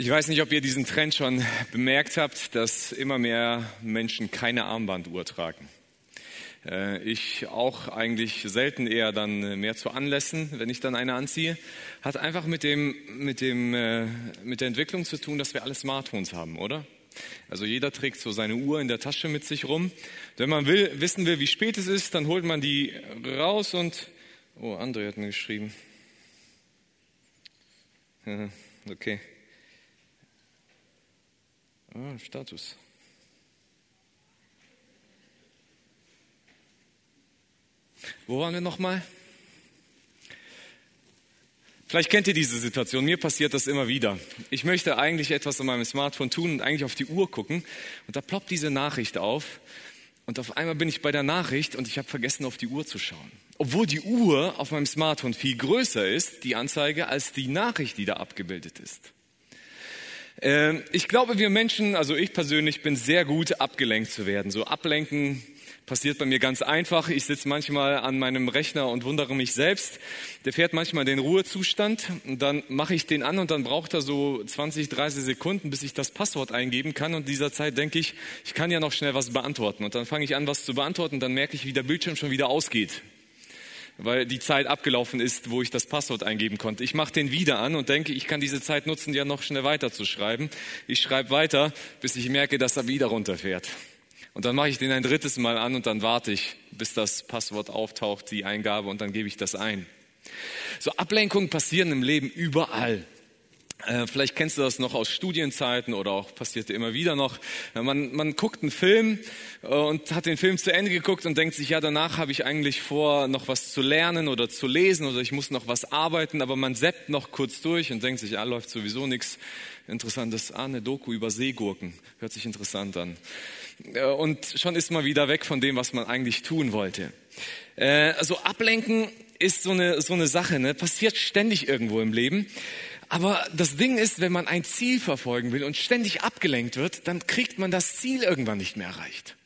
Ich weiß nicht, ob ihr diesen Trend schon bemerkt habt, dass immer mehr Menschen keine Armbanduhr tragen. Äh, ich auch eigentlich selten eher dann mehr zu Anlässen, wenn ich dann eine anziehe. Hat einfach mit, dem, mit, dem, äh, mit der Entwicklung zu tun, dass wir alle Smartphones haben, oder? Also jeder trägt so seine Uhr in der Tasche mit sich rum. Wenn man will, wissen will, wie spät es ist, dann holt man die raus und... Oh, André hat mir geschrieben. Okay. Ah, Status. Wo waren wir nochmal? Vielleicht kennt ihr diese Situation. Mir passiert das immer wieder. Ich möchte eigentlich etwas an meinem Smartphone tun und eigentlich auf die Uhr gucken. Und da ploppt diese Nachricht auf. Und auf einmal bin ich bei der Nachricht und ich habe vergessen, auf die Uhr zu schauen. Obwohl die Uhr auf meinem Smartphone viel größer ist, die Anzeige, als die Nachricht, die da abgebildet ist. Ähm, ich glaube, wir Menschen, also ich persönlich bin sehr gut, abgelenkt zu werden. So ablenken passiert bei mir ganz einfach. Ich sitze manchmal an meinem Rechner und wundere mich selbst. Der fährt manchmal den Ruhezustand und dann mache ich den an und dann braucht er so 20, 30 Sekunden, bis ich das Passwort eingeben kann. Und in dieser Zeit denke ich, ich kann ja noch schnell was beantworten. Und dann fange ich an, was zu beantworten. und Dann merke ich, wie der Bildschirm schon wieder ausgeht weil die Zeit abgelaufen ist, wo ich das Passwort eingeben konnte. Ich mache den wieder an und denke, ich kann diese Zeit nutzen, ja noch schnell weiter zu schreiben. Ich schreibe weiter, bis ich merke, dass er wieder runterfährt. Und dann mache ich den ein drittes Mal an und dann warte ich, bis das Passwort auftaucht, die Eingabe und dann gebe ich das ein. So Ablenkungen passieren im Leben überall. Äh, vielleicht kennst du das noch aus Studienzeiten oder auch passierte immer wieder noch. Man, man guckt einen Film äh, und hat den Film zu Ende geguckt und denkt sich, ja, danach habe ich eigentlich vor, noch was zu lernen oder zu lesen oder ich muss noch was arbeiten, aber man seppt noch kurz durch und denkt sich, ja, läuft sowieso nichts Interessantes. Ah, eine Doku über Seegurken. Hört sich interessant an. Äh, und schon ist man wieder weg von dem, was man eigentlich tun wollte. Also ablenken ist so eine, so eine Sache, ne? passiert ständig irgendwo im Leben. Aber das Ding ist, wenn man ein Ziel verfolgen will und ständig abgelenkt wird, dann kriegt man das Ziel irgendwann nicht mehr erreicht.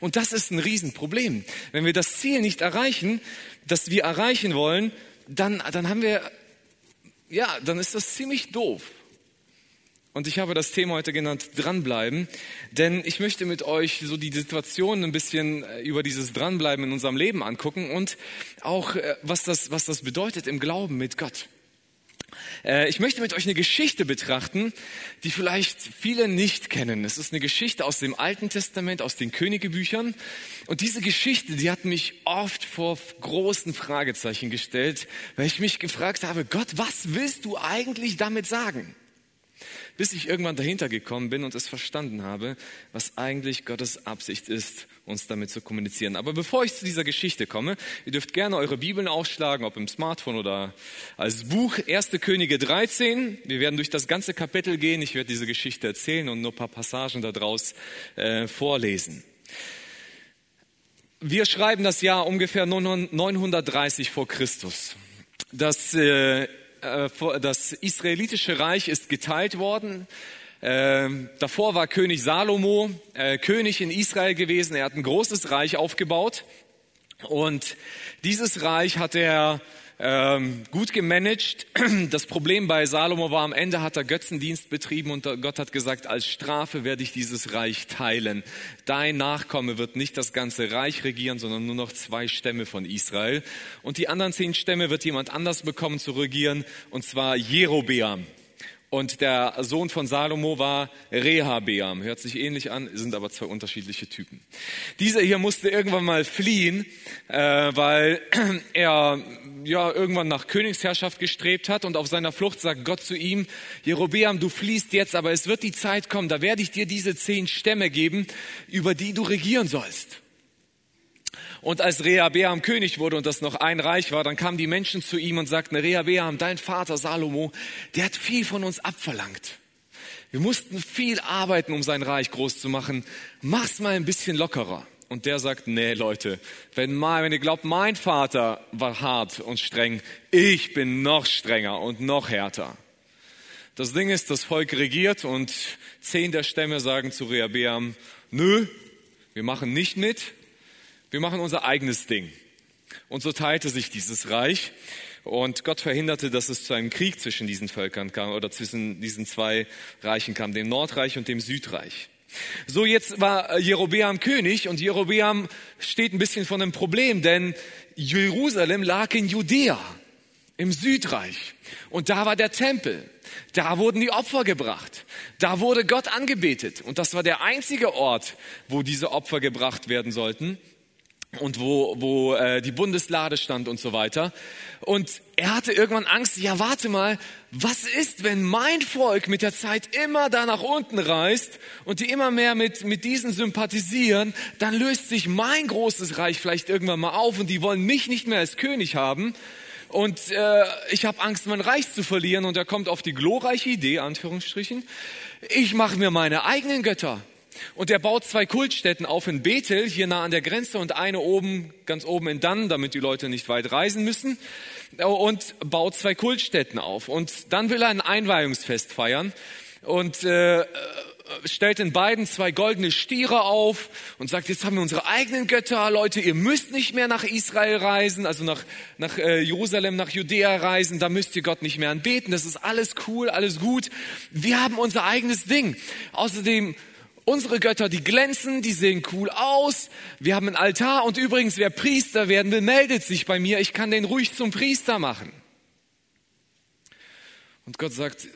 Und das ist ein Riesenproblem. Wenn wir das Ziel nicht erreichen, das wir erreichen wollen, dann, dann haben wir, ja, dann ist das ziemlich doof. Und ich habe das Thema heute genannt Dranbleiben, denn ich möchte mit euch so die Situation ein bisschen äh, über dieses Dranbleiben in unserem Leben angucken und auch, äh, was das, was das bedeutet im Glauben mit Gott. Äh, ich möchte mit euch eine Geschichte betrachten, die vielleicht viele nicht kennen. Es ist eine Geschichte aus dem Alten Testament, aus den Königebüchern. Und diese Geschichte, die hat mich oft vor großen Fragezeichen gestellt, weil ich mich gefragt habe, Gott, was willst du eigentlich damit sagen? Bis ich irgendwann dahinter gekommen bin und es verstanden habe, was eigentlich Gottes Absicht ist, uns damit zu kommunizieren. Aber bevor ich zu dieser Geschichte komme, ihr dürft gerne eure Bibeln aufschlagen, ob im Smartphone oder als Buch 1. Könige 13. Wir werden durch das ganze Kapitel gehen. Ich werde diese Geschichte erzählen und nur ein paar Passagen daraus äh, vorlesen. Wir schreiben das Jahr ungefähr 930 vor Christus. Das äh, das israelitische Reich ist geteilt worden. Ähm, davor war König Salomo äh, König in Israel gewesen. Er hat ein großes Reich aufgebaut. Und dieses Reich hat er ähm, gut gemanagt. Das Problem bei Salomo war, am Ende hat er Götzendienst betrieben und Gott hat gesagt, als Strafe werde ich dieses Reich teilen. Dein Nachkomme wird nicht das ganze Reich regieren, sondern nur noch zwei Stämme von Israel. Und die anderen zehn Stämme wird jemand anders bekommen zu regieren, und zwar Jerobeam. Und der Sohn von Salomo war Rehabeam. Hört sich ähnlich an, sind aber zwei unterschiedliche Typen. Dieser hier musste irgendwann mal fliehen, äh, weil er ja irgendwann nach Königsherrschaft gestrebt hat und auf seiner Flucht sagt Gott zu ihm, Jerobeam, du fliehst jetzt, aber es wird die Zeit kommen, da werde ich dir diese zehn Stämme geben, über die du regieren sollst. Und als Rehabeam König wurde und das noch ein Reich war, dann kamen die Menschen zu ihm und sagten, Rehabeam, dein Vater Salomo, der hat viel von uns abverlangt. Wir mussten viel arbeiten, um sein Reich groß zu machen. Mach's mal ein bisschen lockerer. Und der sagt, nee Leute, wenn, mal, wenn ihr glaubt, mein Vater war hart und streng, ich bin noch strenger und noch härter. Das Ding ist, das Volk regiert und zehn der Stämme sagen zu Rehabeam, nö, wir machen nicht mit, wir machen unser eigenes Ding. Und so teilte sich dieses Reich. Und Gott verhinderte, dass es zu einem Krieg zwischen diesen Völkern kam oder zwischen diesen zwei Reichen kam, dem Nordreich und dem Südreich. So, jetzt war Jerobeam König und Jerobeam steht ein bisschen vor einem Problem, denn Jerusalem lag in Judäa, im Südreich. Und da war der Tempel. Da wurden die Opfer gebracht. Da wurde Gott angebetet. Und das war der einzige Ort, wo diese Opfer gebracht werden sollten und wo, wo äh, die Bundeslade stand und so weiter. Und er hatte irgendwann Angst, ja warte mal, was ist, wenn mein Volk mit der Zeit immer da nach unten reist und die immer mehr mit, mit diesen sympathisieren, dann löst sich mein großes Reich vielleicht irgendwann mal auf und die wollen mich nicht mehr als König haben. Und äh, ich habe Angst, mein Reich zu verlieren. Und er kommt auf die glorreiche Idee, Anführungsstrichen, ich mache mir meine eigenen Götter. Und er baut zwei Kultstätten auf in Bethel, hier nah an der Grenze, und eine oben, ganz oben in Dann, damit die Leute nicht weit reisen müssen, und baut zwei Kultstätten auf. Und dann will er ein Einweihungsfest feiern und äh, stellt in beiden zwei goldene Stiere auf und sagt, jetzt haben wir unsere eigenen Götter, Leute, ihr müsst nicht mehr nach Israel reisen, also nach, nach äh, Jerusalem, nach Judäa reisen, da müsst ihr Gott nicht mehr anbeten, das ist alles cool, alles gut. Wir haben unser eigenes Ding. Außerdem Unsere Götter, die glänzen, die sehen cool aus. Wir haben einen Altar und übrigens, wer Priester werden will, meldet sich bei mir. Ich kann den ruhig zum Priester machen. Und Gott sagt,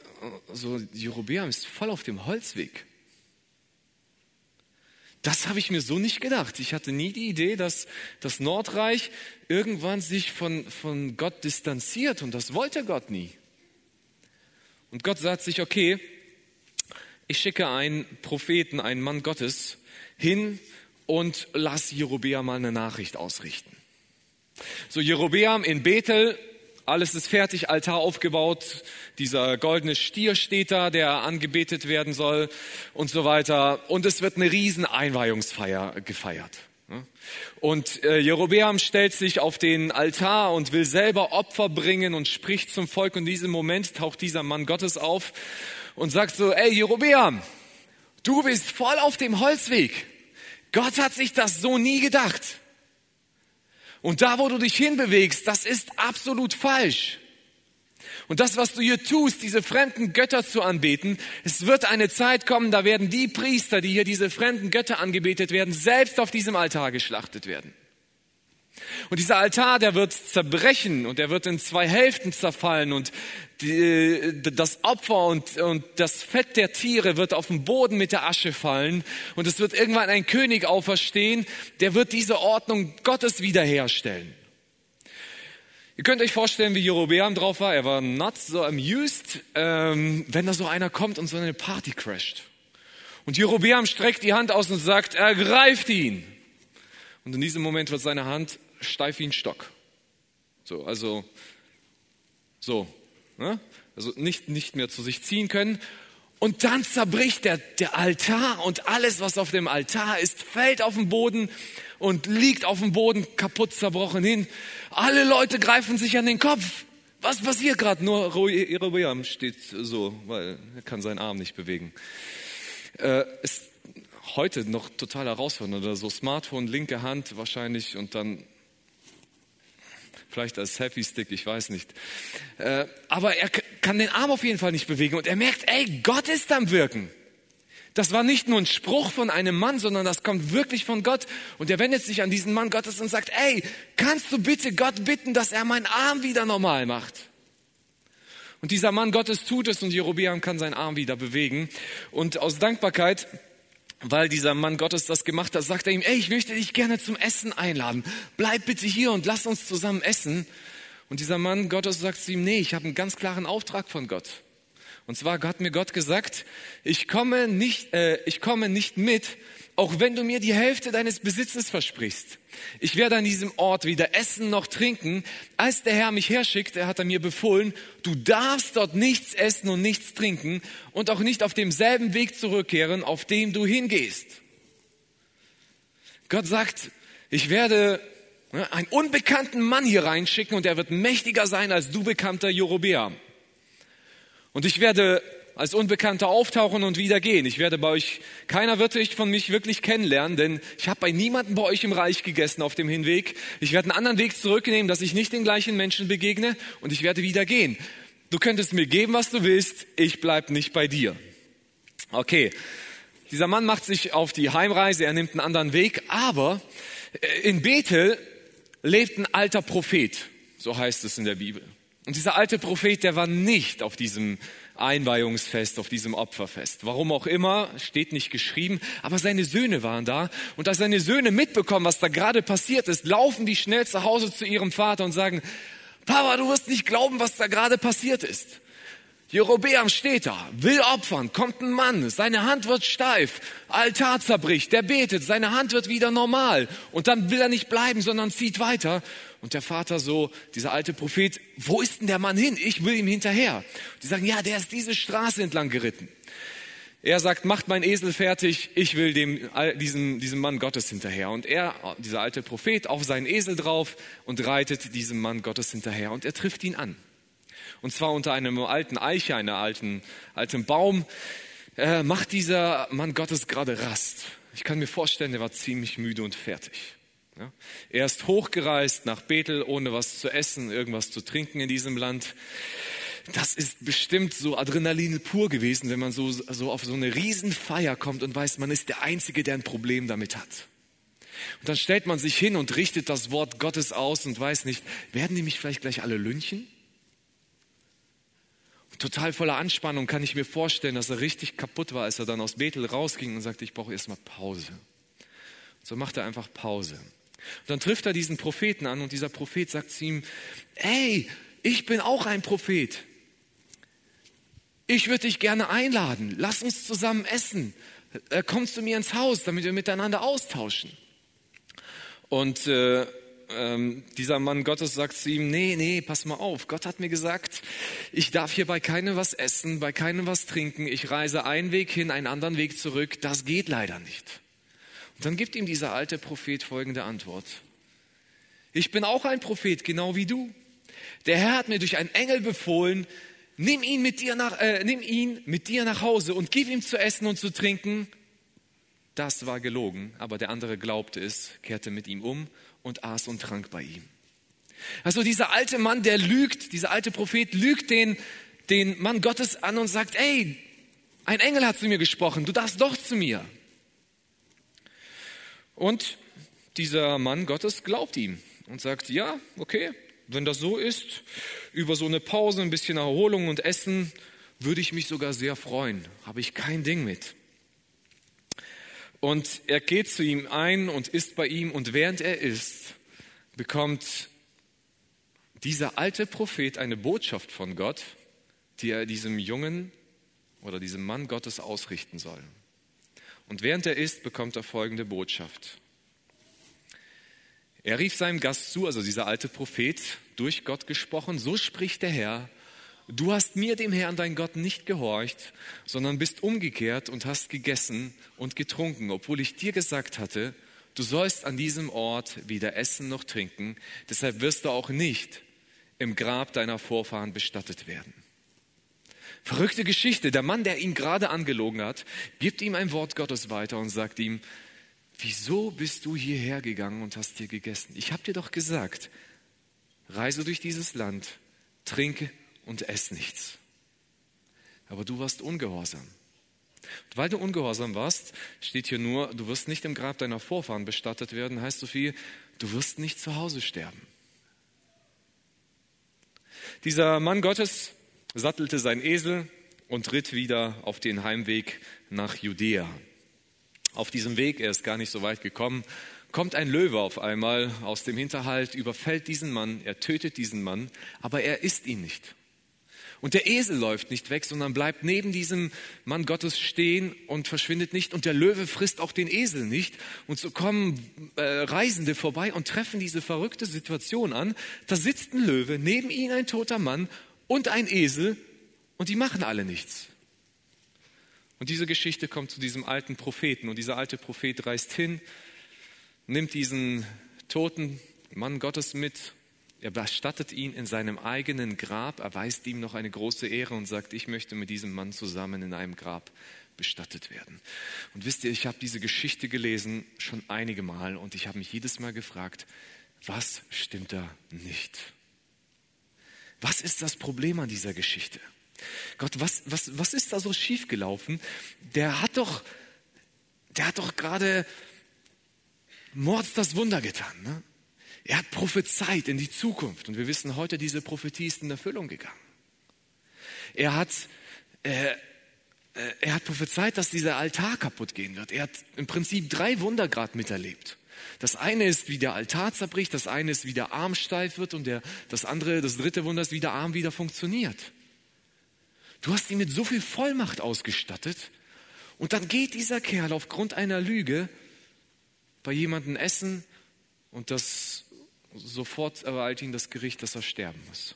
so Jerobeam ist voll auf dem Holzweg. Das habe ich mir so nicht gedacht. Ich hatte nie die Idee, dass das Nordreich irgendwann sich von, von Gott distanziert und das wollte Gott nie. Und Gott sagt sich, okay, ich schicke einen Propheten, einen Mann Gottes hin und lass Jerobeam mal eine Nachricht ausrichten. So, Jerobeam in Bethel, alles ist fertig, Altar aufgebaut, dieser goldene Stier steht da, der angebetet werden soll und so weiter. Und es wird eine riesen Einweihungsfeier gefeiert. Und äh, Jerobeam stellt sich auf den Altar und will selber Opfer bringen und spricht zum Volk. Und in diesem Moment taucht dieser Mann Gottes auf und sagt so, ey Jerobeam, du bist voll auf dem Holzweg. Gott hat sich das so nie gedacht. Und da, wo du dich hinbewegst, das ist absolut falsch. Und das, was du hier tust, diese fremden Götter zu anbeten, es wird eine Zeit kommen, da werden die Priester, die hier diese fremden Götter angebetet werden, selbst auf diesem Altar geschlachtet werden. Und dieser Altar, der wird zerbrechen und der wird in zwei Hälften zerfallen und die, das Opfer und, und das Fett der Tiere wird auf den Boden mit der Asche fallen und es wird irgendwann ein König auferstehen, der wird diese Ordnung Gottes wiederherstellen. Ihr könnt euch vorstellen, wie Jerobeam drauf war. Er war nuts, so amused, ähm, wenn da so einer kommt und so eine Party crasht. Und Jerobeam streckt die Hand aus und sagt, ergreift ihn. Und in diesem Moment wird seine Hand steif wie ein Stock. So, also, so, ne? also nicht, nicht mehr zu sich ziehen können. Und dann zerbricht der, der Altar und alles, was auf dem Altar ist, fällt auf den Boden und liegt auf dem Boden kaputt zerbrochen hin. Alle Leute greifen sich an den Kopf. Was passiert gerade? Nur Jerobeam steht so, weil er kann seinen Arm nicht bewegen. Äh, ist heute noch total herausfordernd. Oder so Smartphone, linke Hand wahrscheinlich und dann vielleicht als Happy Stick, ich weiß nicht. Äh, aber er kann den Arm auf jeden Fall nicht bewegen und er merkt, ey, Gott ist am Wirken. Das war nicht nur ein Spruch von einem Mann, sondern das kommt wirklich von Gott. Und er wendet sich an diesen Mann Gottes und sagt, ey, kannst du bitte Gott bitten, dass er meinen Arm wieder normal macht? Und dieser Mann Gottes tut es und Jerobeam kann seinen Arm wieder bewegen. Und aus Dankbarkeit weil dieser Mann Gottes das gemacht hat, sagt er ihm, ey, ich möchte dich gerne zum Essen einladen. Bleib bitte hier und lass uns zusammen essen. Und dieser Mann Gottes sagt zu ihm, nee, ich habe einen ganz klaren Auftrag von Gott. Und zwar hat mir Gott gesagt, ich komme nicht, äh, ich komme nicht mit, auch wenn du mir die Hälfte deines Besitzes versprichst. Ich werde an diesem Ort weder essen noch trinken. Als der Herr mich herschickt, er hat er mir befohlen, du darfst dort nichts essen und nichts trinken und auch nicht auf demselben Weg zurückkehren, auf dem du hingehst. Gott sagt, ich werde ne, einen unbekannten Mann hier reinschicken und er wird mächtiger sein als du bekannter Jerobeam. Und ich werde als Unbekannter auftauchen und wieder gehen. Ich werde bei euch, keiner wird euch von mich wirklich kennenlernen, denn ich habe bei niemandem bei euch im Reich gegessen auf dem Hinweg. Ich werde einen anderen Weg zurücknehmen, dass ich nicht den gleichen Menschen begegne und ich werde wieder gehen. Du könntest mir geben, was du willst, ich bleib nicht bei dir. Okay, dieser Mann macht sich auf die Heimreise, er nimmt einen anderen Weg, aber äh, in Bethel lebt ein alter Prophet, so heißt es in der Bibel. Und dieser alte Prophet, der war nicht auf diesem Einweihungsfest, auf diesem Opferfest. Warum auch immer, steht nicht geschrieben, aber seine Söhne waren da. Und als seine Söhne mitbekommen, was da gerade passiert ist, laufen die schnell zu Hause zu ihrem Vater und sagen, Papa, du wirst nicht glauben, was da gerade passiert ist. Jerobeam steht da, will opfern, kommt ein Mann, seine Hand wird steif, Altar zerbricht, der betet, seine Hand wird wieder normal und dann will er nicht bleiben, sondern zieht weiter. Und der Vater so, dieser alte Prophet, wo ist denn der Mann hin? Ich will ihm hinterher. Die sagen, ja, der ist diese Straße entlang geritten. Er sagt, macht mein Esel fertig, ich will dem, diesem, diesem Mann Gottes hinterher. Und er, dieser alte Prophet, auf seinen Esel drauf und reitet diesem Mann Gottes hinterher. Und er trifft ihn an. Und zwar unter einem alten Eiche, einem alten, alten Baum, äh, macht dieser Mann Gottes gerade Rast. Ich kann mir vorstellen, er war ziemlich müde und fertig. Er ist hochgereist nach Bethel, ohne was zu essen, irgendwas zu trinken in diesem Land. Das ist bestimmt so Adrenalin pur gewesen, wenn man so, so auf so eine Riesenfeier kommt und weiß, man ist der Einzige, der ein Problem damit hat. Und dann stellt man sich hin und richtet das Wort Gottes aus und weiß nicht, werden die mich vielleicht gleich alle lynchen? total voller Anspannung kann ich mir vorstellen, dass er richtig kaputt war, als er dann aus Bethel rausging und sagte, ich brauche erstmal Pause. So macht er einfach Pause. Und dann trifft er diesen Propheten an und dieser Prophet sagt zu ihm, ey, ich bin auch ein Prophet. Ich würde dich gerne einladen. Lass uns zusammen essen. Äh, komm zu mir ins Haus, damit wir miteinander austauschen. Und äh, ähm, dieser Mann Gottes sagt zu ihm, nee, nee, pass mal auf. Gott hat mir gesagt, ich darf hier bei keinem was essen, bei keinem was trinken. Ich reise einen Weg hin, einen anderen Weg zurück. Das geht leider nicht. Dann gibt ihm dieser alte Prophet folgende Antwort. Ich bin auch ein Prophet, genau wie du. Der Herr hat mir durch einen Engel befohlen, nimm ihn mit dir nach, äh, nimm ihn mit dir nach Hause und gib ihm zu essen und zu trinken. Das war gelogen, aber der andere glaubte es, kehrte mit ihm um und aß und trank bei ihm. Also dieser alte Mann, der lügt, dieser alte Prophet lügt den, den Mann Gottes an und sagt, ey, ein Engel hat zu mir gesprochen, du darfst doch zu mir. Und dieser Mann Gottes glaubt ihm und sagt, ja, okay, wenn das so ist, über so eine Pause, ein bisschen Erholung und Essen, würde ich mich sogar sehr freuen. Habe ich kein Ding mit. Und er geht zu ihm ein und ist bei ihm und während er ist, bekommt dieser alte Prophet eine Botschaft von Gott, die er diesem Jungen oder diesem Mann Gottes ausrichten soll. Und während er ist, bekommt er folgende Botschaft. Er rief seinem Gast zu, also dieser alte Prophet, durch Gott gesprochen, so spricht der Herr, Du hast mir, dem Herrn, dein Gott, nicht gehorcht, sondern bist umgekehrt und hast gegessen und getrunken, obwohl ich dir gesagt hatte, du sollst an diesem Ort weder essen noch trinken, deshalb wirst du auch nicht im Grab deiner Vorfahren bestattet werden. Verrückte Geschichte. Der Mann, der ihn gerade angelogen hat, gibt ihm ein Wort Gottes weiter und sagt ihm, wieso bist du hierher gegangen und hast hier gegessen? Ich habe dir doch gesagt, reise durch dieses Land, trinke und ess nichts. Aber du warst ungehorsam. Und weil du ungehorsam warst, steht hier nur, du wirst nicht im Grab deiner Vorfahren bestattet werden, heißt so viel, du wirst nicht zu Hause sterben. Dieser Mann Gottes sattelte sein Esel und ritt wieder auf den Heimweg nach Judäa. Auf diesem Weg, er ist gar nicht so weit gekommen, kommt ein Löwe auf einmal aus dem Hinterhalt, überfällt diesen Mann, er tötet diesen Mann, aber er isst ihn nicht. Und der Esel läuft nicht weg, sondern bleibt neben diesem Mann Gottes stehen und verschwindet nicht. Und der Löwe frisst auch den Esel nicht. Und so kommen äh, Reisende vorbei und treffen diese verrückte Situation an. Da sitzt ein Löwe, neben ihm ein toter Mann und ein Esel und die machen alle nichts. Und diese Geschichte kommt zu diesem alten Propheten. Und dieser alte Prophet reist hin, nimmt diesen toten Mann Gottes mit Er bestattet ihn in seinem eigenen Grab, erweist ihm noch eine große Ehre und sagt, ich möchte mit diesem Mann zusammen in einem Grab bestattet werden. Und wisst ihr, ich habe diese Geschichte gelesen schon einige Mal und ich habe mich jedes Mal gefragt, was stimmt da nicht? Was ist das Problem an dieser Geschichte? Gott, was, was, was ist da so schiefgelaufen? Der hat doch, der hat doch gerade Mords das Wunder getan. Ne? Er hat prophezeit in die Zukunft und wir wissen heute, diese Prophetie ist in Erfüllung gegangen. Er hat, äh, äh, er hat prophezeit, dass dieser Altar kaputt gehen wird. Er hat im Prinzip drei Wunder gerade miterlebt. Das eine ist, wie der Altar zerbricht, das eine ist, wie der Arm steif wird und der, das andere, das dritte Wunder ist, wie der Arm wieder funktioniert. Du hast ihn mit so viel Vollmacht ausgestattet und dann geht dieser Kerl aufgrund einer Lüge bei jemandem essen und das sofort ereilt ihn das Gericht, dass er sterben muss.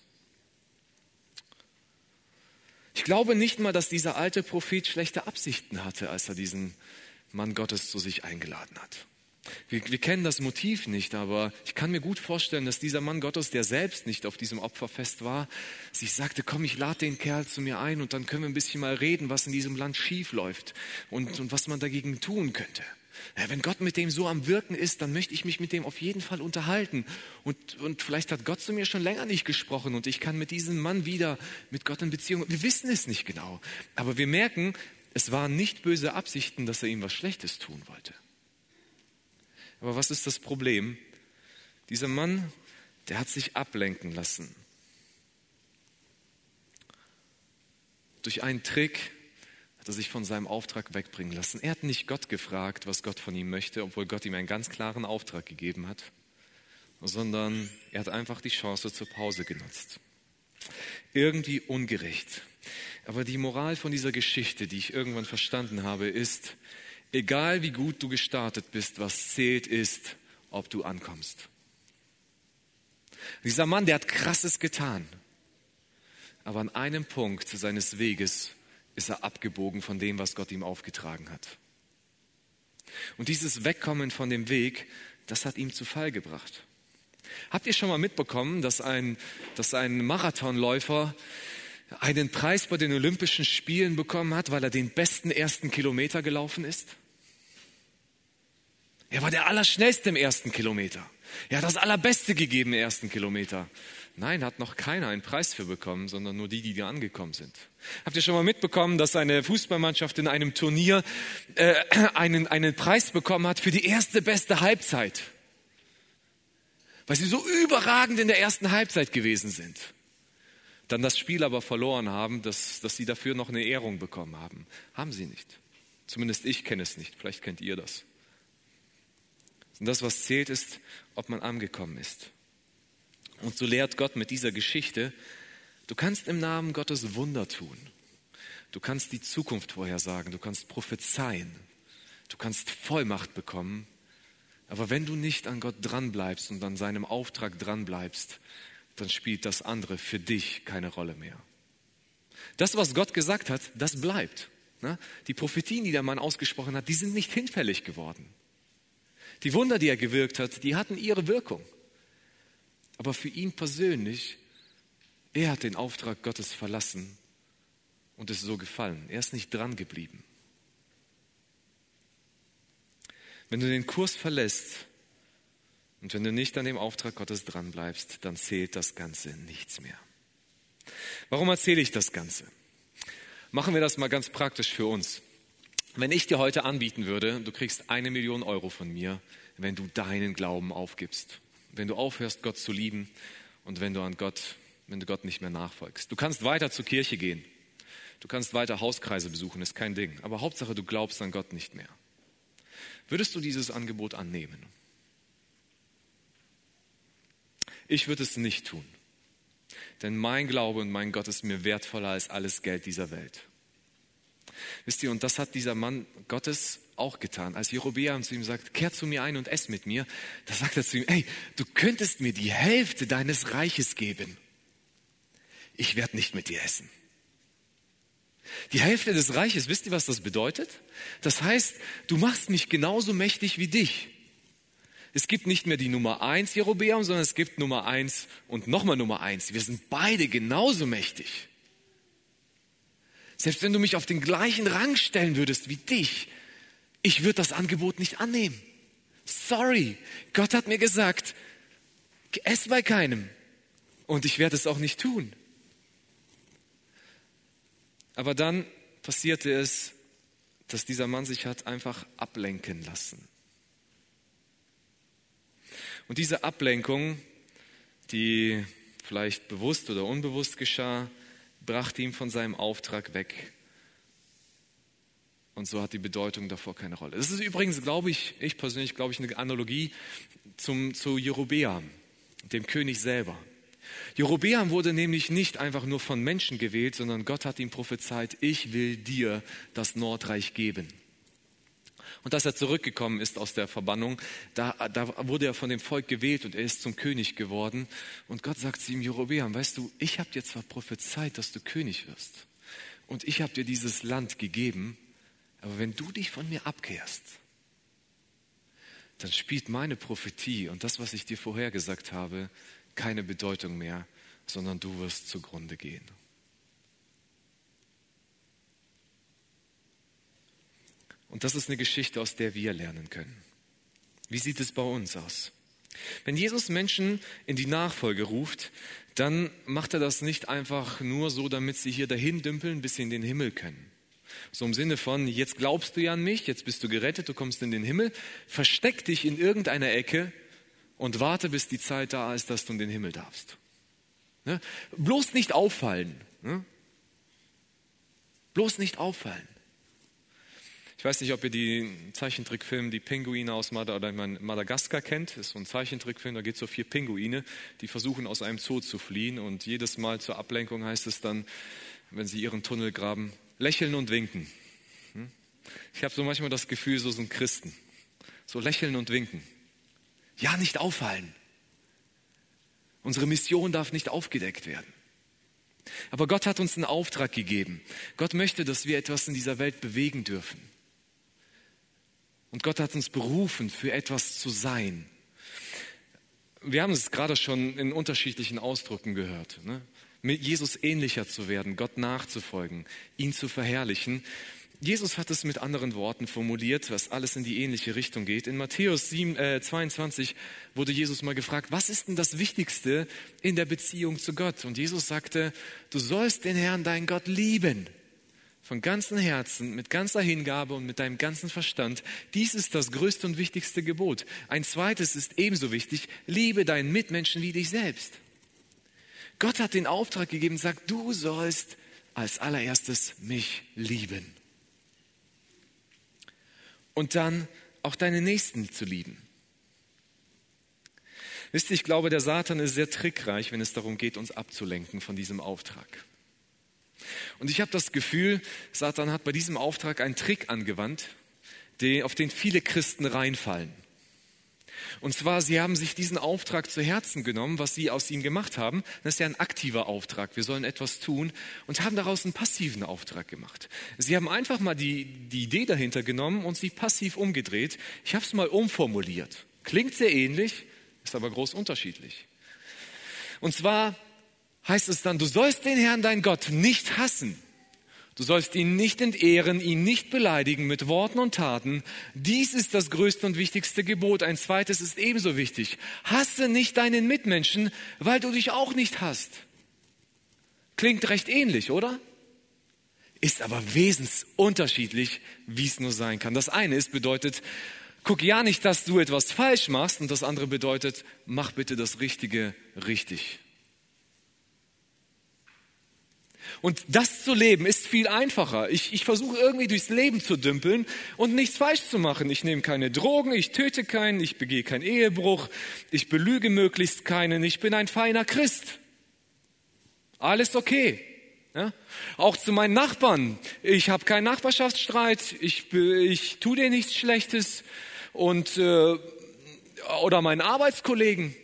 Ich glaube nicht mal, dass dieser alte Prophet schlechte Absichten hatte, als er diesen Mann Gottes zu sich eingeladen hat. Wir, wir, kennen das Motiv nicht, aber ich kann mir gut vorstellen, dass dieser Mann Gottes, der selbst nicht auf diesem Opferfest war, sich sagte, komm, ich lade den Kerl zu mir ein und dann können wir ein bisschen mal reden, was in diesem Land schief läuft und, und was man dagegen tun könnte. Ja, wenn Gott mit dem so am Wirken ist, dann möchte ich mich mit dem auf jeden Fall unterhalten. Und, und vielleicht hat Gott zu mir schon länger nicht gesprochen und ich kann mit diesem Mann wieder mit Gott in Beziehung. Wir wissen es nicht genau. Aber wir merken, es waren nicht böse Absichten, dass er ihm was Schlechtes tun wollte. Aber was ist das Problem? Dieser Mann, der hat sich ablenken lassen. Durch einen Trick, hat er sich von seinem Auftrag wegbringen lassen. Er hat nicht Gott gefragt, was Gott von ihm möchte, obwohl Gott ihm einen ganz klaren Auftrag gegeben hat, sondern er hat einfach die Chance zur Pause genutzt. Irgendwie ungerecht. Aber die Moral von dieser Geschichte, die ich irgendwann verstanden habe, ist, egal wie gut du gestartet bist, was zählt ist, ob du ankommst. Dieser Mann, der hat krasses getan. Aber an einem Punkt seines Weges ist er abgebogen von dem, was Gott ihm aufgetragen hat. Und dieses Wegkommen von dem Weg, das hat ihm zu Fall gebracht. Habt ihr schon mal mitbekommen, dass ein, dass ein Marathonläufer einen Preis bei den Olympischen Spielen bekommen hat, weil er den besten ersten Kilometer gelaufen ist? Er war der Allerschnellste im ersten Kilometer. Er hat das Allerbeste gegeben im ersten Kilometer. Nein, hat noch keiner einen Preis für bekommen, sondern nur die, die da angekommen sind. Habt ihr schon mal mitbekommen, dass eine Fußballmannschaft in einem Turnier äh, einen, einen Preis bekommen hat für die erste beste Halbzeit? Weil sie so überragend in der ersten Halbzeit gewesen sind. Dann das Spiel aber verloren haben, dass, dass sie dafür noch eine Ehrung bekommen haben. Haben sie nicht. Zumindest ich kenne es nicht. Vielleicht kennt ihr das. Und das, was zählt, ist, ob man angekommen ist. Und so lehrt Gott mit dieser Geschichte, du kannst im Namen Gottes Wunder tun. Du kannst die Zukunft vorhersagen, du kannst prophezeien, du kannst Vollmacht bekommen. Aber wenn du nicht an Gott dranbleibst und an seinem Auftrag dranbleibst, dann spielt das andere für dich keine Rolle mehr. Das, was Gott gesagt hat, das bleibt. Ne? Die Prophetien, die der Mann ausgesprochen hat, die sind nicht hinfällig geworden. Die Wunder, die er gewirkt hat, die hatten ihre Wirkung. Aber für ihn persönlich, er hat den Auftrag Gottes verlassen und es so gefallen. Er ist nicht dran geblieben. Wenn du den Kurs verlässt und wenn du nicht an dem Auftrag Gottes dran bleibst, dann zählt das Ganze nichts mehr. Warum erzähle ich das Ganze? Machen wir das mal ganz praktisch für uns. Wenn ich dir heute anbieten würde, du kriegst eine Million Euro von mir, wenn du deinen Glauben aufgibst wenn du aufhörst, Gott zu lieben und wenn du an Gott, wenn du Gott nicht mehr nachfolgst. Du kannst weiter zur Kirche gehen. Du kannst weiter Hauskreise besuchen, ist kein Ding. Aber Hauptsache, du glaubst an Gott nicht mehr. Würdest du dieses Angebot annehmen? Ich würde es nicht tun. Denn mein Glaube und mein Gott ist mir wertvoller als alles Geld dieser Welt. Wisst ihr, und das hat dieser Mann Gottes auch getan. Als Jerobeam zu ihm sagt, kehr zu mir ein und ess mit mir, da sagt er zu ihm, ey, du könntest mir die Hälfte deines Reiches geben. Ich werde nicht mit dir essen. Die Hälfte des Reiches, wisst ihr, was das bedeutet? Das heißt, du machst mich genauso mächtig wie dich. Es gibt nicht mehr die Nummer eins Jerobeam, sondern es gibt Nummer eins und nochmal Nummer eins. Wir sind beide genauso mächtig. Selbst wenn du mich auf den gleichen Rang stellen würdest wie dich, ich würde das Angebot nicht annehmen. Sorry, Gott hat mir gesagt, ess bei keinem. Und ich werde es auch nicht tun. Aber dann passierte es, dass dieser Mann sich hat einfach ablenken lassen. Und diese Ablenkung, die vielleicht bewusst oder unbewusst geschah, brachte ihn von seinem Auftrag weg. Und so hat die Bedeutung davor keine Rolle. Das ist übrigens, glaube ich, ich persönlich glaube ich, eine Analogie zum, zu Jerobeam, dem König selber. Jerobeam wurde nämlich nicht einfach nur von Menschen gewählt, sondern Gott hat ihm prophezeit, ich will dir das Nordreich geben. Und dass er zurückgekommen ist aus der Verbannung, da, da wurde er von dem Volk gewählt und er ist zum König geworden. Und Gott sagt zu ihm, Jerobeam, weißt du, ich habe dir zwar prophezeit, dass du König wirst. Und ich habe dir dieses Land gegeben, aber wenn du dich von mir abkehrst, dann spielt meine Prophetie und das, was ich dir vorhergesagt habe, keine Bedeutung mehr, sondern du wirst zugrunde gehen. Und das ist eine Geschichte, aus der wir lernen können. Wie sieht es bei uns aus? Wenn Jesus Menschen in die Nachfolge ruft, dann macht er das nicht einfach nur so, damit sie hier dahin dümpeln, bis sie in den Himmel können. So im Sinne von, jetzt glaubst du ja an mich, jetzt bist du gerettet, du kommst in den Himmel, versteck dich in irgendeiner Ecke und warte, bis die Zeit da ist, dass du in den Himmel darfst. Ne? Bloß nicht auffallen. Ne? Bloß nicht auffallen. Ich weiß nicht, ob ihr die Zeichentrickfilm Die Pinguine aus Madagaskar kennt. Das ist so ein Zeichentrickfilm, da geht es so vier Pinguine, die versuchen aus einem Zoo zu fliehen und jedes Mal zur Ablenkung heißt es dann, wenn sie ihren Tunnel graben, lächeln und winken. Hm? Ich habe so manchmal das Gefühl, so sind Christen. So lächeln und winken. Ja, nicht auffallen. Unsere Mission darf nicht aufgedeckt werden. Aber Gott hat uns einen Auftrag gegeben. Gott möchte, dass wir etwas in dieser Welt bewegen dürfen. Und Gott hat uns berufen, für etwas zu sein. Wir haben es gerade schon in unterschiedlichen Ausdrücken gehört. Ne? Mit Jesus ähnlicher zu werden, Gott nachzufolgen, ihn zu verherrlichen. Jesus hat es mit anderen Worten formuliert, was alles in die ähnliche Richtung geht. In Matthäus 7, äh, 22 wurde Jesus mal gefragt, was ist denn das Wichtigste in der Beziehung zu Gott? Und Jesus sagte, du sollst den Herrn, deinen Gott, lieben von ganzem Herzen, mit ganzer Hingabe und mit deinem ganzen Verstand. Dies ist das größte und wichtigste Gebot. Ein zweites ist ebenso wichtig, liebe deinen Mitmenschen wie dich selbst. Gott hat den Auftrag gegeben, sagt, du sollst als allererstes mich lieben. Und dann auch deine Nächsten zu lieben. Wisst ihr, ich glaube, der Satan ist sehr trickreich, wenn es darum geht, uns abzulenken von diesem Auftrag. Und ich habe das Gefühl, Satan hat bei diesem Auftrag einen Trick angewandt, auf den viele Christen reinfallen. Und zwar, sie haben sich diesen Auftrag zu Herzen genommen, was sie aus ihm gemacht haben. Das ist ja ein aktiver Auftrag. Wir sollen etwas tun und haben daraus einen passiven Auftrag gemacht. Sie haben einfach mal die, die Idee dahinter genommen und sie passiv umgedreht. Ich habe es mal umformuliert. Klingt sehr ähnlich, ist aber groß unterschiedlich. Und zwar heißt es dann, du sollst den Herrn, dein Gott, nicht hassen. Du sollst ihn nicht entehren, ihn nicht beleidigen mit Worten und Taten. Dies ist das größte und wichtigste Gebot. Ein zweites ist ebenso wichtig. Hasse nicht deinen Mitmenschen, weil du dich auch nicht hast. Klingt recht ähnlich, oder? Ist aber wesensunterschiedlich, wie es nur sein kann. Das eine ist bedeutet, guck ja nicht, dass du etwas falsch machst und das andere bedeutet, mach bitte das Richtige richtig. Und das zu leben ist viel einfacher. Ich, ich versuche irgendwie durchs Leben zu dümpeln und nichts falsch zu machen. Ich nehme keine Drogen, ich töte keinen, ich begehe keinen Ehebruch, ich belüge möglichst keinen, ich bin ein feiner Christ. Alles okay. Ja? Auch zu meinen Nachbarn. Ich habe keinen Nachbarschaftsstreit, ich, ich tue dir nichts Schlechtes und äh, oder meinen Arbeitskollegen.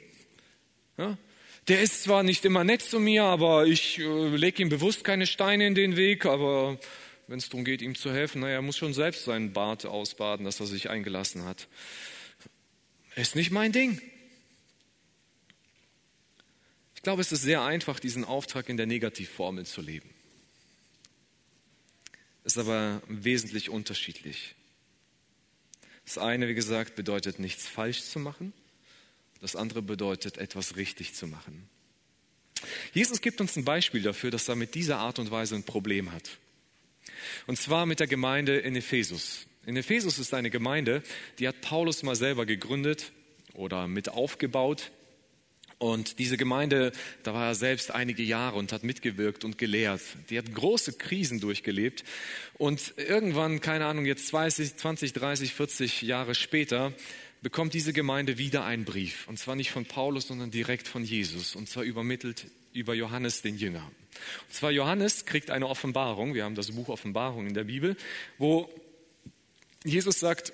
Der ist zwar nicht immer nett zu mir, aber ich äh, lege ihm bewusst keine Steine in den Weg, aber wenn es darum geht, ihm zu helfen, naja, er muss schon selbst seinen Bart ausbaden, dass er sich eingelassen hat. ist nicht mein Ding. Ich glaube, es ist sehr einfach, diesen Auftrag in der Negativformel zu leben. Ist aber wesentlich unterschiedlich. Das eine, wie gesagt, bedeutet nichts falsch zu machen. Das andere bedeutet etwas richtig zu machen. Jesus gibt uns ein Beispiel dafür, dass er mit dieser Art und Weise ein Problem hat. Und zwar mit der Gemeinde in Ephesus. In Ephesus ist eine Gemeinde, die hat Paulus mal selber gegründet oder mit aufgebaut. Und diese Gemeinde, da war er selbst einige Jahre und hat mitgewirkt und gelehrt. Die hat große Krisen durchgelebt. Und irgendwann, keine Ahnung, jetzt 20, 20 30, 40 Jahre später, bekommt diese Gemeinde wieder einen Brief. Und zwar nicht von Paulus, sondern direkt von Jesus. Und zwar übermittelt über Johannes den Jünger. Und zwar Johannes kriegt eine Offenbarung. Wir haben das Buch Offenbarung in der Bibel, wo Jesus sagt,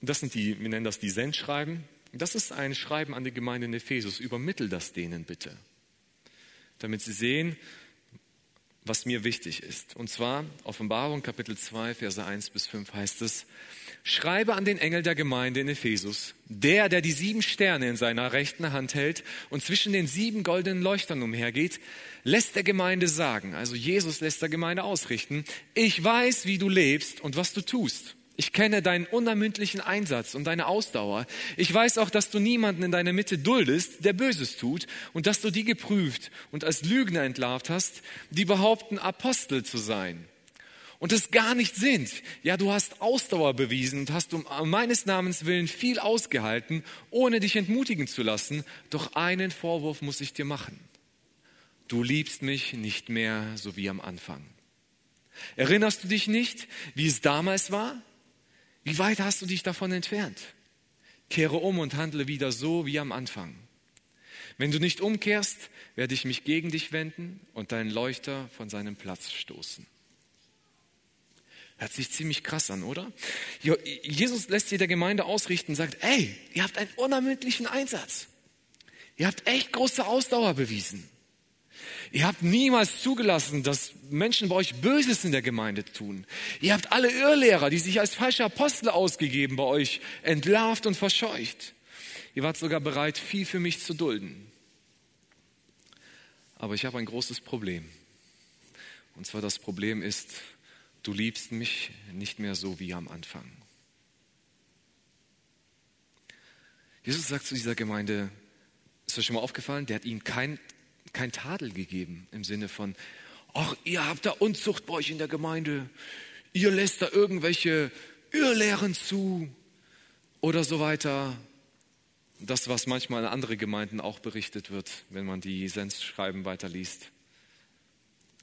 das sind die, wir nennen das die Sendschreiben. Das ist ein Schreiben an die Gemeinde in Ephesus. Übermittel das denen bitte, damit sie sehen, was mir wichtig ist. Und zwar Offenbarung Kapitel 2, Verse 1 bis 5 heißt es, Schreibe an den Engel der Gemeinde in Ephesus, der, der die sieben Sterne in seiner rechten Hand hält und zwischen den sieben goldenen Leuchtern umhergeht, lässt der Gemeinde sagen, also Jesus lässt der Gemeinde ausrichten, ich weiß, wie du lebst und was du tust. Ich kenne deinen unermüdlichen Einsatz und deine Ausdauer. Ich weiß auch, dass du niemanden in deiner Mitte duldest, der Böses tut, und dass du die geprüft und als Lügner entlarvt hast, die behaupten, Apostel zu sein und es gar nicht sind. Ja, du hast Ausdauer bewiesen und hast um meines Namens willen viel ausgehalten, ohne dich entmutigen zu lassen. Doch einen Vorwurf muss ich dir machen. Du liebst mich nicht mehr so wie am Anfang. Erinnerst du dich nicht, wie es damals war? Wie weit hast du dich davon entfernt? Kehre um und handle wieder so wie am Anfang. Wenn du nicht umkehrst, werde ich mich gegen dich wenden und deinen Leuchter von seinem Platz stoßen. Hört sich ziemlich krass an, oder? Jesus lässt sie der Gemeinde ausrichten und sagt, ey, ihr habt einen unermüdlichen Einsatz. Ihr habt echt große Ausdauer bewiesen. Ihr habt niemals zugelassen, dass Menschen bei euch Böses in der Gemeinde tun. Ihr habt alle Irrlehrer, die sich als falsche Apostel ausgegeben, bei euch entlarvt und verscheucht. Ihr wart sogar bereit, viel für mich zu dulden. Aber ich habe ein großes Problem. Und zwar das Problem ist, du liebst mich nicht mehr so wie am Anfang. Jesus sagt zu dieser Gemeinde, ist euch schon mal aufgefallen, der hat ihnen kein kein Tadel gegeben im Sinne von, ach, ihr habt da Unzucht bei euch in der Gemeinde, ihr lässt da irgendwelche Irrlehren zu oder so weiter. Das, was manchmal in anderen Gemeinden auch berichtet wird, wenn man die Sensschreiben weiterliest.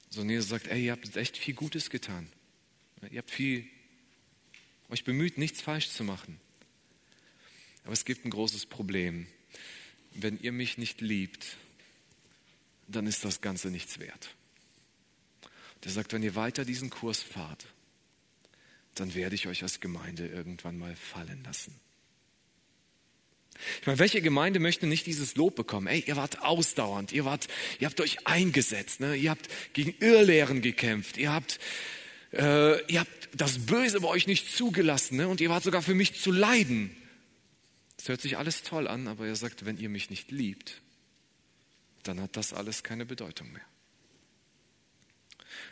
So Jesus sagt, ey, ihr habt echt viel Gutes getan. Ihr habt viel, euch bemüht, nichts falsch zu machen. Aber es gibt ein großes Problem. Wenn ihr mich nicht liebt, dann ist das Ganze nichts wert. Der sagt, wenn ihr weiter diesen Kurs fahrt, dann werde ich euch als Gemeinde irgendwann mal fallen lassen. Ich meine, welche Gemeinde möchte nicht dieses Lob bekommen? Ey, ihr wart ausdauernd, ihr wart, ihr habt euch eingesetzt, ne? ihr habt gegen Irrlehren gekämpft, ihr habt, äh, ihr habt das Böse bei euch nicht zugelassen ne? und ihr wart sogar für mich zu leiden. Das hört sich alles toll an, aber er sagt, wenn ihr mich nicht liebt, dann hat das alles keine Bedeutung mehr.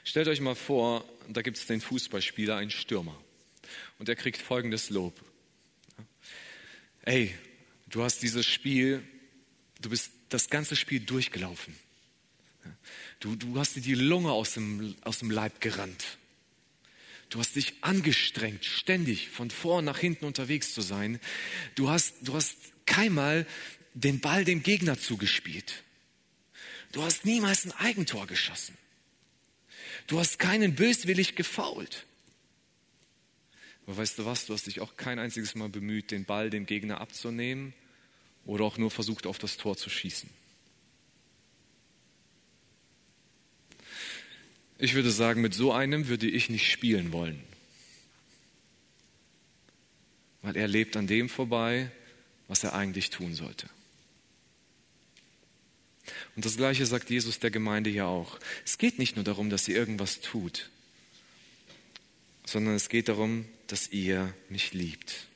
Stellt euch mal vor, da gibt es den Fußballspieler, einen Stürmer, und er kriegt folgendes Lob. Ey, du hast dieses Spiel, du bist das ganze Spiel durchgelaufen. Du, du hast dir die Lunge aus dem, aus dem Leib gerannt. Du hast dich angestrengt, ständig von vorn nach hinten unterwegs zu sein. Du hast, du hast keinmal den Ball dem Gegner zugespielt. Du hast niemals ein Eigentor geschossen. Du hast keinen böswillig gefault. Aber weißt du was, du hast dich auch kein einziges Mal bemüht, den Ball dem Gegner abzunehmen oder auch nur versucht, auf das Tor zu schießen. Ich würde sagen, mit so einem würde ich nicht spielen wollen. Weil er lebt an dem vorbei, was er eigentlich tun sollte. Und das Gleiche sagt Jesus der Gemeinde hier auch. Es geht nicht nur darum, dass ihr irgendwas tut, sondern es geht darum, dass ihr mich liebt.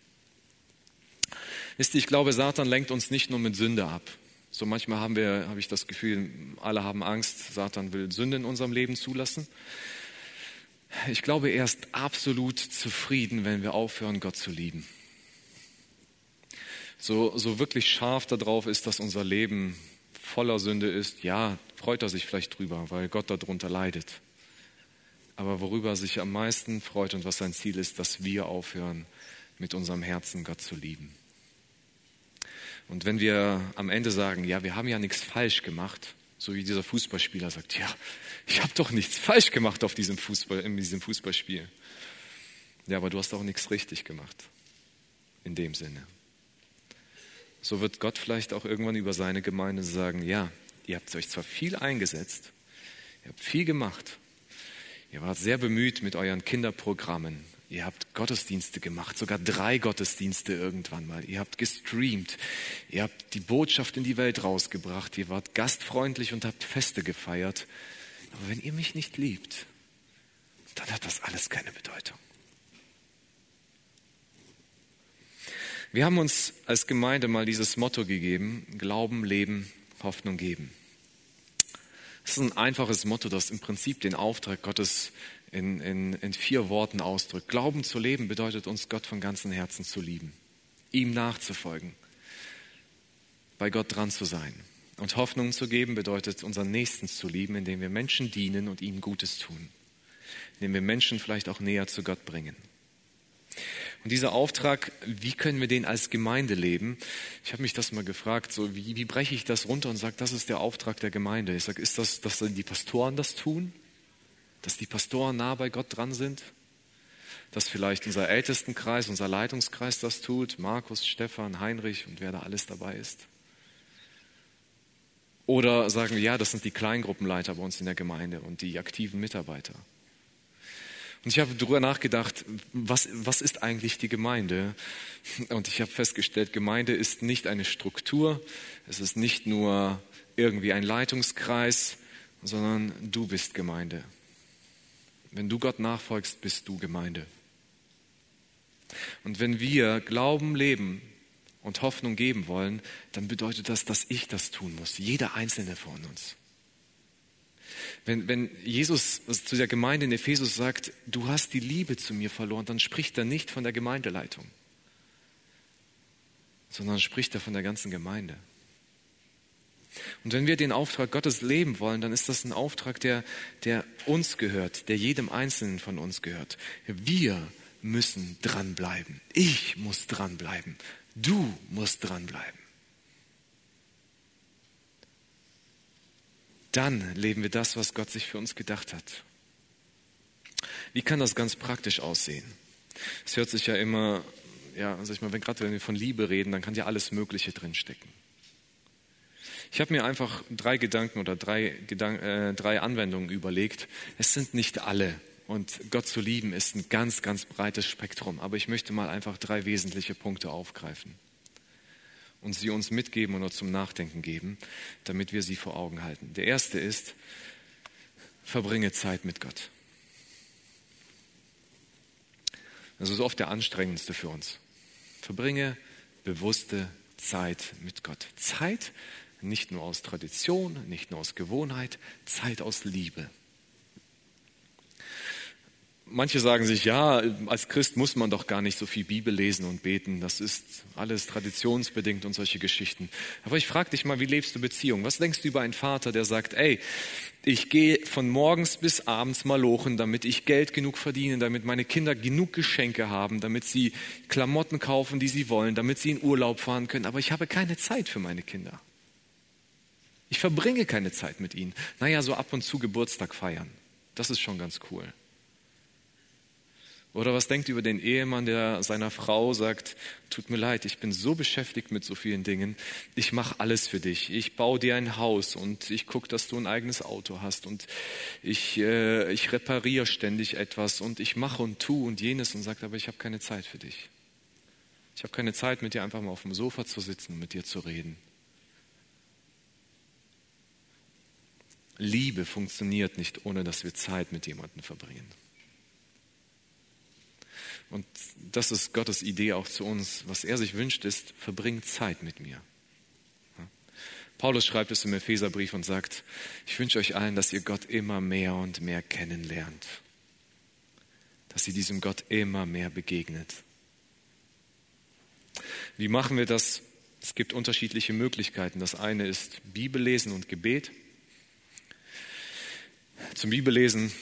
Wisst ihr, ich glaube, Satan lenkt uns nicht nur mit Sünde ab. So manchmal haben wir, habe ich das Gefühl, alle haben Angst, Satan will Sünde in unserem Leben zulassen. Ich glaube, er ist absolut zufrieden, wenn wir aufhören, Gott zu lieben. So, so wirklich scharf darauf ist, dass unser Leben voller Sünde ist, ja, freut er sich vielleicht drüber, weil Gott darunter leidet. Aber worüber er sich am meisten freut und was sein Ziel ist, dass wir aufhören, mit unserem Herzen Gott zu lieben. Und wenn wir am Ende sagen, ja, wir haben ja nichts falsch gemacht, so wie dieser Fußballspieler sagt, ja, ich habe doch nichts falsch gemacht auf diesem Fußball, in diesem Fußballspiel. Ja, aber du hast auch nichts richtig gemacht. In dem Sinne. So wird Gott vielleicht auch irgendwann über seine Gemeinde sagen, ja, ihr habt euch zwar viel eingesetzt, ihr habt viel gemacht, ihr wart sehr bemüht mit euren Kinderprogrammen, Ihr habt Gottesdienste gemacht, sogar drei Gottesdienste irgendwann mal. Ihr habt gestreamt. Ihr habt die Botschaft in die Welt rausgebracht. Ihr wart gastfreundlich und habt Feste gefeiert. Aber wenn ihr mich nicht liebt, dann hat das alles keine Bedeutung. Wir haben uns als Gemeinde mal dieses Motto gegeben, Glauben, Leben, Hoffnung geben. Das ist ein einfaches Motto, das im Prinzip den Auftrag Gottes in, in, in vier Worten ausdrückt. Glauben zu leben bedeutet uns, Gott von ganzem Herzen zu lieben, ihm nachzufolgen, bei Gott dran zu sein. Und Hoffnung zu geben bedeutet, unseren Nächsten zu lieben, indem wir Menschen dienen und ihnen Gutes tun, indem wir Menschen vielleicht auch näher zu Gott bringen. Und dieser Auftrag, wie können wir den als Gemeinde leben? Ich habe mich das mal gefragt, so wie, wie breche ich das runter und sage, das ist der Auftrag der Gemeinde. Ich sage, ist das, dass die Pastoren das tun? Dass die Pastoren nah bei Gott dran sind, dass vielleicht unser Ältestenkreis, unser Leitungskreis das tut, Markus, Stefan, Heinrich und wer da alles dabei ist. Oder sagen wir, ja, das sind die Kleingruppenleiter bei uns in der Gemeinde und die aktiven Mitarbeiter. Und ich habe darüber nachgedacht, was, was ist eigentlich die Gemeinde? Und ich habe festgestellt, Gemeinde ist nicht eine Struktur, es ist nicht nur irgendwie ein Leitungskreis, sondern du bist Gemeinde. Wenn du Gott nachfolgst, bist du Gemeinde. Und wenn wir Glauben leben und Hoffnung geben wollen, dann bedeutet das, dass ich das tun muss, jeder einzelne von uns. Wenn, wenn Jesus zu der Gemeinde in Ephesus sagt, du hast die Liebe zu mir verloren, dann spricht er nicht von der Gemeindeleitung, sondern spricht er von der ganzen Gemeinde. Und wenn wir den Auftrag Gottes leben wollen, dann ist das ein Auftrag, der, der uns gehört, der jedem Einzelnen von uns gehört. Wir müssen dranbleiben. Ich muss dranbleiben. Du musst dranbleiben. Dann leben wir das, was Gott sich für uns gedacht hat. Wie kann das ganz praktisch aussehen? Es hört sich ja immer, ja, sag ich mal, wenn gerade wenn wir von Liebe reden, dann kann ja alles Mögliche drinstecken. Ich habe mir einfach drei Gedanken oder drei, Gedank äh, drei Anwendungen überlegt. Es sind nicht alle. Und Gott zu lieben ist ein ganz, ganz breites Spektrum. Aber ich möchte mal einfach drei wesentliche Punkte aufgreifen und sie uns mitgeben oder zum Nachdenken geben, damit wir sie vor Augen halten. Der erste ist, verbringe Zeit mit Gott. Das ist oft der anstrengendste für uns. Verbringe bewusste Zeit mit Gott. Zeit nicht nur aus Tradition, nicht nur aus Gewohnheit, Zeit aus Liebe. Manche sagen sich, ja, als Christ muss man doch gar nicht so viel Bibel lesen und beten. Das ist alles traditionsbedingt und solche Geschichten. Aber ich frage dich mal, wie lebst du Beziehung? Was denkst du über einen Vater, der sagt, ey, ich gehe von morgens bis abends mal lochen, damit ich Geld genug verdiene, damit meine Kinder genug Geschenke haben, damit sie Klamotten kaufen, die sie wollen, damit sie in Urlaub fahren können. Aber ich habe keine Zeit für meine Kinder. Ich verbringe keine Zeit mit ihnen. Naja, so ab und zu Geburtstag feiern. Das ist schon ganz cool. Oder was denkt über den Ehemann, der seiner Frau sagt, tut mir leid, ich bin so beschäftigt mit so vielen Dingen, ich mache alles für dich. Ich baue dir ein Haus und ich gucke, dass du ein eigenes Auto hast und ich, äh, ich repariere ständig etwas und ich mache und tu und jenes und sagt, aber ich habe keine Zeit für dich. Ich habe keine Zeit, mit dir einfach mal auf dem Sofa zu sitzen und mit dir zu reden. Liebe funktioniert nicht, ohne dass wir Zeit mit jemandem verbringen. Und das ist Gottes Idee auch zu uns. Was er sich wünscht, ist, verbringt Zeit mit mir. Paulus schreibt es im Epheserbrief und sagt, ich wünsche euch allen, dass ihr Gott immer mehr und mehr kennenlernt. Dass ihr diesem Gott immer mehr begegnet. Wie machen wir das? Es gibt unterschiedliche Möglichkeiten. Das eine ist Bibellesen und Gebet. Zum Bibellesen,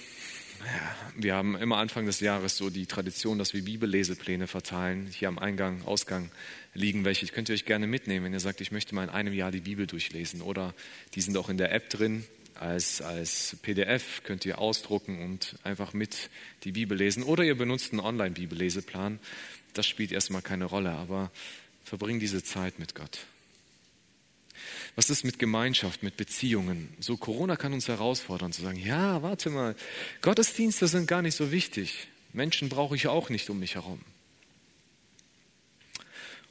wir haben immer Anfang des Jahres so die Tradition, dass wir Bibellesepläne verteilen. Hier am Eingang, Ausgang liegen welche. Könnt ihr euch gerne mitnehmen, wenn ihr sagt, ich möchte mal in einem Jahr die Bibel durchlesen. Oder die sind auch in der App drin. Als, als PDF könnt ihr ausdrucken und einfach mit die Bibel lesen. Oder ihr benutzt einen Online-Bibelleseplan. Das spielt erstmal keine Rolle, aber verbring diese Zeit mit Gott. Was ist mit Gemeinschaft, mit Beziehungen? So Corona kann uns herausfordern zu sagen, ja, warte mal, Gottesdienste sind gar nicht so wichtig. Menschen brauche ich auch nicht um mich herum.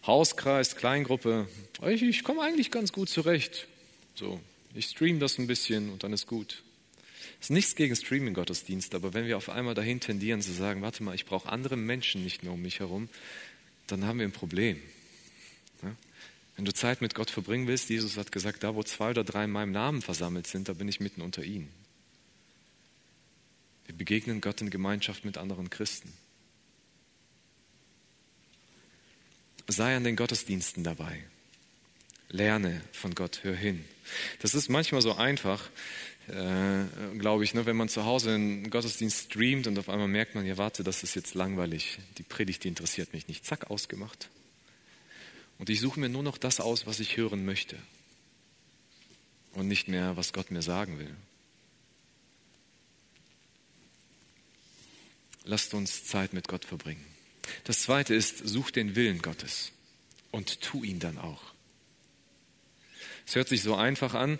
Hauskreis, Kleingruppe, ich, ich komme eigentlich ganz gut zurecht. So, ich stream das ein bisschen und dann ist gut. Es ist nichts gegen Streaming-Gottesdienst, aber wenn wir auf einmal dahin tendieren zu sagen, warte mal, ich brauche andere Menschen nicht mehr um mich herum, dann haben wir ein Problem. Wenn du Zeit mit Gott verbringen willst, Jesus hat gesagt, da wo zwei oder drei in meinem Namen versammelt sind, da bin ich mitten unter ihnen. Wir begegnen Gott in Gemeinschaft mit anderen Christen. Sei an den Gottesdiensten dabei. Lerne von Gott, hör hin. Das ist manchmal so einfach, äh, glaube ich, ne, wenn man zu Hause einen Gottesdienst streamt und auf einmal merkt man, ja warte, das ist jetzt langweilig. Die Predigt, die interessiert mich nicht. Zack, ausgemacht. Und ich suche mir nur noch das aus, was ich hören möchte. Und nicht mehr, was Gott mir sagen will. Lasst uns Zeit mit Gott verbringen. Das zweite ist, such den Willen Gottes und tu ihn dann auch. Es hört sich so einfach an.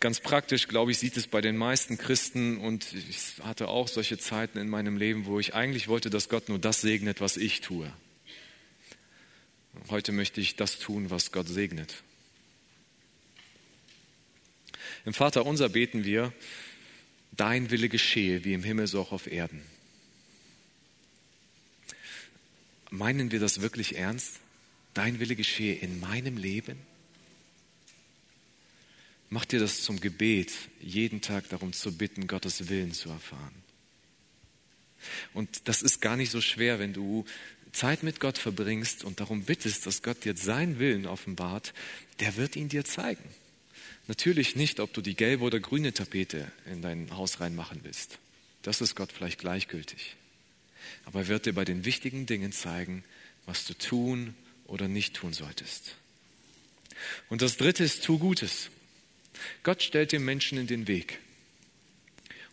Ganz praktisch, glaube ich, sieht es bei den meisten Christen und ich hatte auch solche Zeiten in meinem Leben, wo ich eigentlich wollte, dass Gott nur das segnet, was ich tue. Heute möchte ich das tun, was Gott segnet. Im Vater unser beten wir, dein Wille geschehe, wie im Himmel so auch auf Erden. Meinen wir das wirklich ernst? Dein Wille geschehe in meinem Leben? Mach dir das zum Gebet, jeden Tag darum zu bitten, Gottes Willen zu erfahren. Und das ist gar nicht so schwer, wenn du Zeit mit Gott verbringst und darum bittest, dass Gott dir seinen Willen offenbart, der wird ihn dir zeigen. Natürlich nicht, ob du die gelbe oder grüne Tapete in dein Haus reinmachen willst. Das ist Gott vielleicht gleichgültig. Aber er wird dir bei den wichtigen Dingen zeigen, was du tun oder nicht tun solltest. Und das dritte ist, tu Gutes. Gott stellt dem Menschen in den Weg.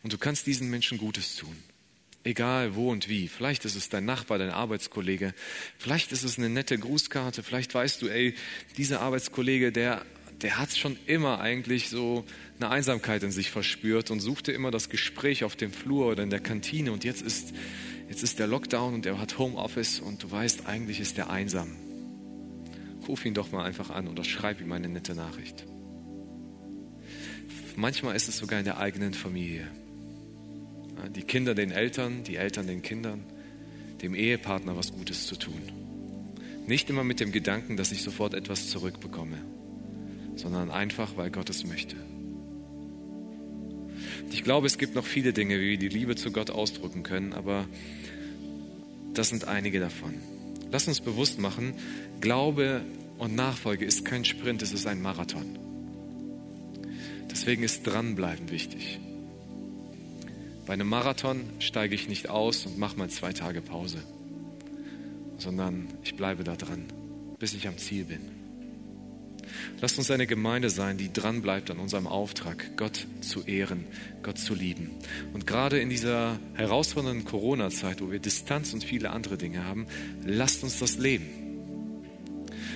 Und du kannst diesen Menschen Gutes tun. Egal wo und wie. Vielleicht ist es dein Nachbar, dein Arbeitskollege. Vielleicht ist es eine nette Grußkarte. Vielleicht weißt du, ey, dieser Arbeitskollege, der, der hat schon immer eigentlich so eine Einsamkeit in sich verspürt und suchte immer das Gespräch auf dem Flur oder in der Kantine. Und jetzt ist, jetzt ist der Lockdown und er hat Homeoffice und du weißt, eigentlich ist er einsam. Ruf ihn doch mal einfach an oder schreib ihm eine nette Nachricht. Manchmal ist es sogar in der eigenen Familie. Die Kinder den Eltern, die Eltern den Kindern, dem Ehepartner was Gutes zu tun. Nicht immer mit dem Gedanken, dass ich sofort etwas zurückbekomme, sondern einfach, weil Gott es möchte. Ich glaube, es gibt noch viele Dinge, wie wir die Liebe zu Gott ausdrücken können, aber das sind einige davon. Lass uns bewusst machen, Glaube und Nachfolge ist kein Sprint, es ist ein Marathon. Deswegen ist Dranbleiben wichtig. Bei einem Marathon steige ich nicht aus und mache mal zwei Tage Pause, sondern ich bleibe da dran, bis ich am Ziel bin. Lasst uns eine Gemeinde sein, die dran bleibt an unserem Auftrag, Gott zu ehren, Gott zu lieben. Und gerade in dieser herausfordernden Corona-Zeit, wo wir Distanz und viele andere Dinge haben, lasst uns das leben.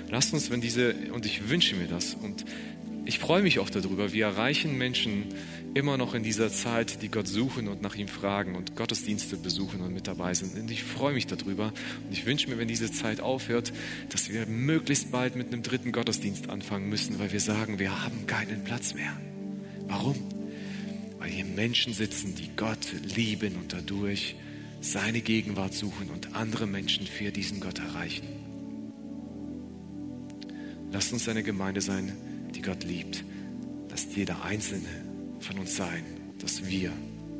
Lasst uns, wenn diese, und ich wünsche mir das, und ich freue mich auch darüber, wir erreichen Menschen immer noch in dieser Zeit, die Gott suchen und nach ihm fragen und Gottesdienste besuchen und mit dabei sind. Und ich freue mich darüber und ich wünsche mir, wenn diese Zeit aufhört, dass wir möglichst bald mit einem dritten Gottesdienst anfangen müssen, weil wir sagen, wir haben keinen Platz mehr. Warum? Weil hier Menschen sitzen, die Gott lieben und dadurch seine Gegenwart suchen und andere Menschen für diesen Gott erreichen. Lasst uns eine Gemeinde sein, die Gott liebt. Lasst jeder Einzelne von uns sein, dass wir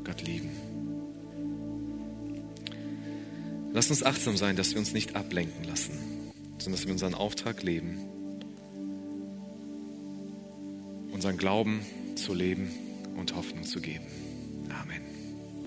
Gott lieben. Lasst uns achtsam sein, dass wir uns nicht ablenken lassen, sondern dass wir unseren Auftrag leben, unseren Glauben zu leben und Hoffnung zu geben.